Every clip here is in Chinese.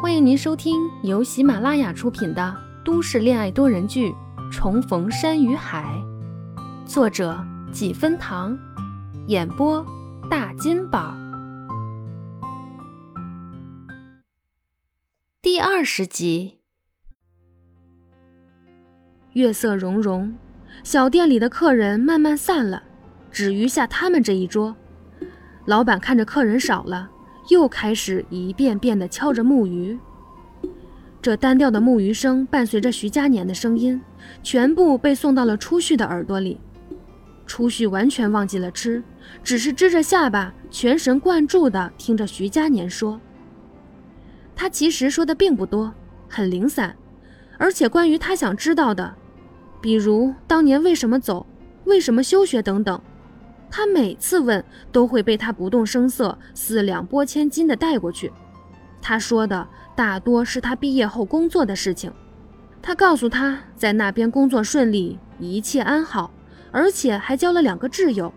欢迎您收听由喜马拉雅出品的都市恋爱多人剧《重逢山与海》，作者几分糖，演播大金宝，第二十集。月色融融，小店里的客人慢慢散了，只余下他们这一桌。老板看着客人少了。又开始一遍遍地敲着木鱼，这单调的木鱼声伴随着徐佳年的声音，全部被送到了初旭的耳朵里。初旭完全忘记了吃，只是支着下巴，全神贯注地听着徐佳年说。他其实说的并不多，很零散，而且关于他想知道的，比如当年为什么走，为什么休学等等。他每次问，都会被他不动声色、四两拨千斤的带过去。他说的大多是他毕业后工作的事情。他告诉他在那边工作顺利，一切安好，而且还交了两个挚友，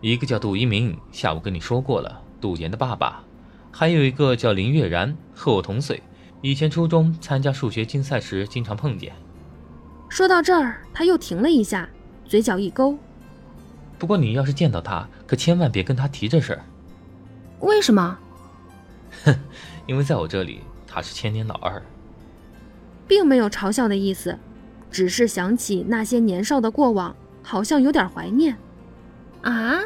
一个叫杜一鸣，下午跟你说过了，杜岩的爸爸；还有一个叫林月然，和我同岁，以前初中参加数学竞赛时经常碰见。说到这儿，他又停了一下，嘴角一勾。不过你要是见到他，可千万别跟他提这事儿。为什么？哼，因为在我这里他是千年老二。并没有嘲笑的意思，只是想起那些年少的过往，好像有点怀念。啊？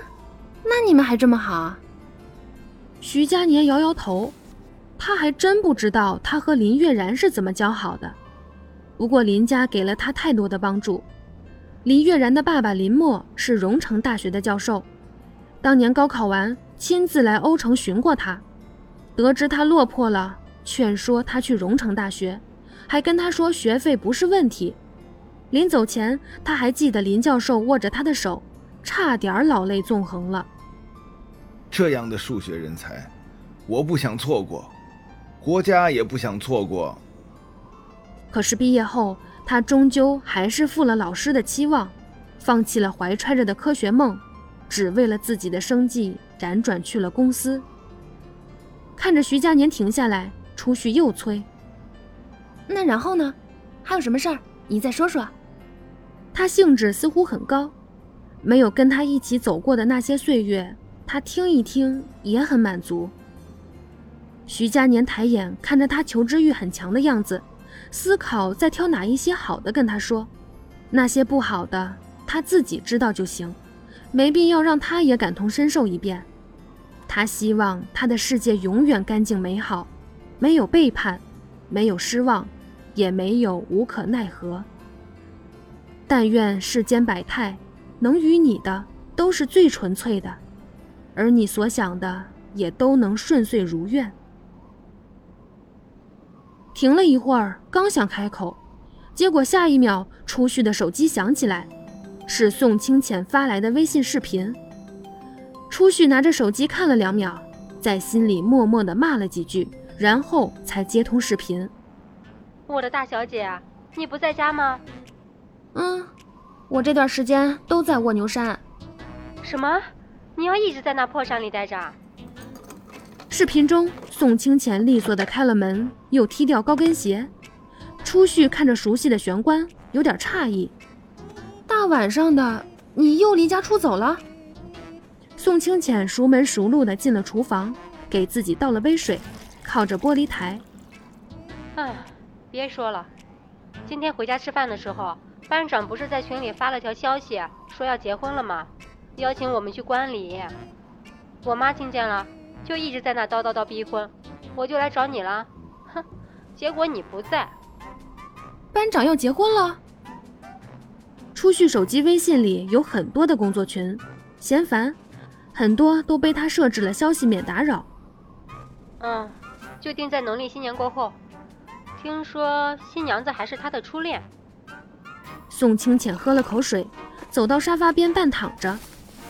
那你们还这么好？徐佳年摇摇头，他还真不知道他和林月然是怎么交好的。不过林家给了他太多的帮助。林月然的爸爸林默是荣城大学的教授，当年高考完亲自来欧城寻过他，得知他落魄了，劝说他去荣城大学，还跟他说学费不是问题。临走前，他还记得林教授握着他的手，差点老泪纵横了。这样的数学人才，我不想错过，国家也不想错过。可是毕业后。他终究还是负了老师的期望，放弃了怀揣着的科学梦，只为了自己的生计，辗转去了公司。看着徐佳年停下来，初旭又催：“那然后呢？还有什么事儿？你再说说。”他兴致似乎很高，没有跟他一起走过的那些岁月，他听一听也很满足。徐佳年抬眼看着他求知欲很强的样子。思考再挑哪一些好的跟他说，那些不好的他自己知道就行，没必要让他也感同身受一遍。他希望他的世界永远干净美好，没有背叛，没有失望，也没有无可奈何。但愿世间百态，能与你的都是最纯粹的，而你所想的也都能顺遂如愿。停了一会儿，刚想开口，结果下一秒，初旭的手机响起来，是宋清浅发来的微信视频。初旭拿着手机看了两秒，在心里默默的骂了几句，然后才接通视频。我的大小姐，你不在家吗？嗯，我这段时间都在卧牛山。什么？你要一直在那破山里待着？视频中，宋清浅利索地开了门，又踢掉高跟鞋。初旭看着熟悉的玄关，有点诧异：“大晚上的，你又离家出走了？”宋清浅熟门熟路地进了厨房，给自己倒了杯水，靠着玻璃台：“哎，别说了，今天回家吃饭的时候，班长不是在群里发了条消息，说要结婚了吗？邀请我们去观礼。我妈听见了。”就一直在那叨叨叨逼婚，我就来找你了，哼！结果你不在。班长要结婚了。初旭手机微信里有很多的工作群，嫌烦，很多都被他设置了消息免打扰。嗯，就定在农历新年过后。听说新娘子还是他的初恋。宋清浅喝了口水，走到沙发边半躺着，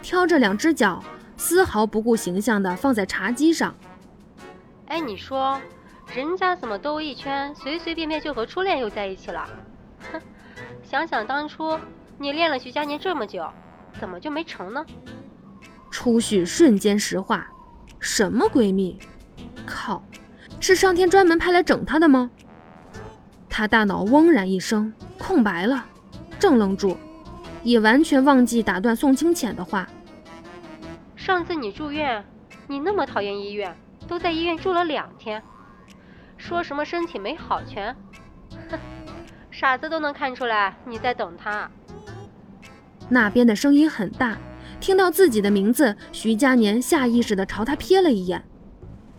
挑着两只脚。丝毫不顾形象的放在茶几上。哎，你说，人家怎么兜一圈，随随便便就和初恋又在一起了？哼，想想当初你恋了徐佳年这么久，怎么就没成呢？初旭瞬间石化，什么闺蜜？靠，是上天专门派来整他的吗？他大脑嗡然一声，空白了，正愣住，也完全忘记打断宋清浅的话。上次你住院，你那么讨厌医院，都在医院住了两天，说什么身体没好全，哼，傻子都能看出来你在等他。那边的声音很大，听到自己的名字，徐佳年下意识地朝他瞥了一眼，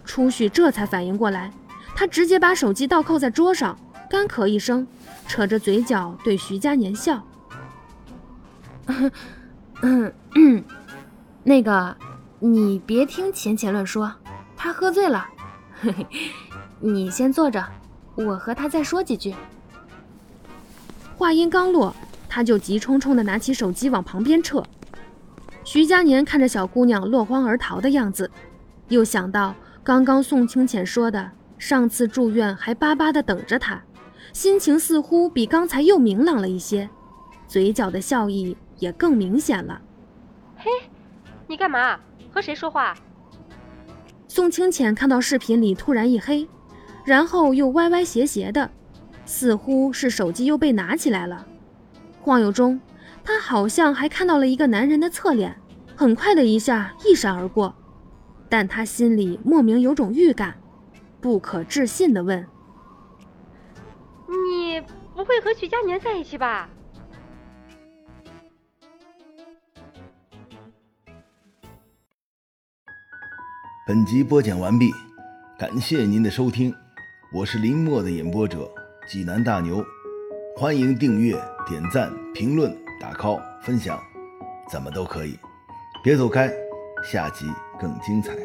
初旭这才反应过来，他直接把手机倒扣在桌上。干咳一声，扯着嘴角对徐佳年笑：“嗯 嗯，那个，你别听浅浅乱说，他喝醉了。嘿嘿，你先坐着，我和他再说几句。”话音刚落，他就急冲冲地拿起手机往旁边撤。徐佳年看着小姑娘落荒而逃的样子，又想到刚刚宋清浅说的，上次住院还巴巴地等着他。心情似乎比刚才又明朗了一些，嘴角的笑意也更明显了。嘿，你干嘛？和谁说话？宋清浅看到视频里突然一黑，然后又歪歪斜斜的，似乎是手机又被拿起来了。晃悠中，他好像还看到了一个男人的侧脸，很快的一下一闪而过，但他心里莫名有种预感，不可置信的问。你不会和许佳年在一起吧？本集播讲完毕，感谢您的收听，我是林墨的演播者济南大牛，欢迎订阅、点赞、评论、打 call、分享，怎么都可以，别走开，下集更精彩。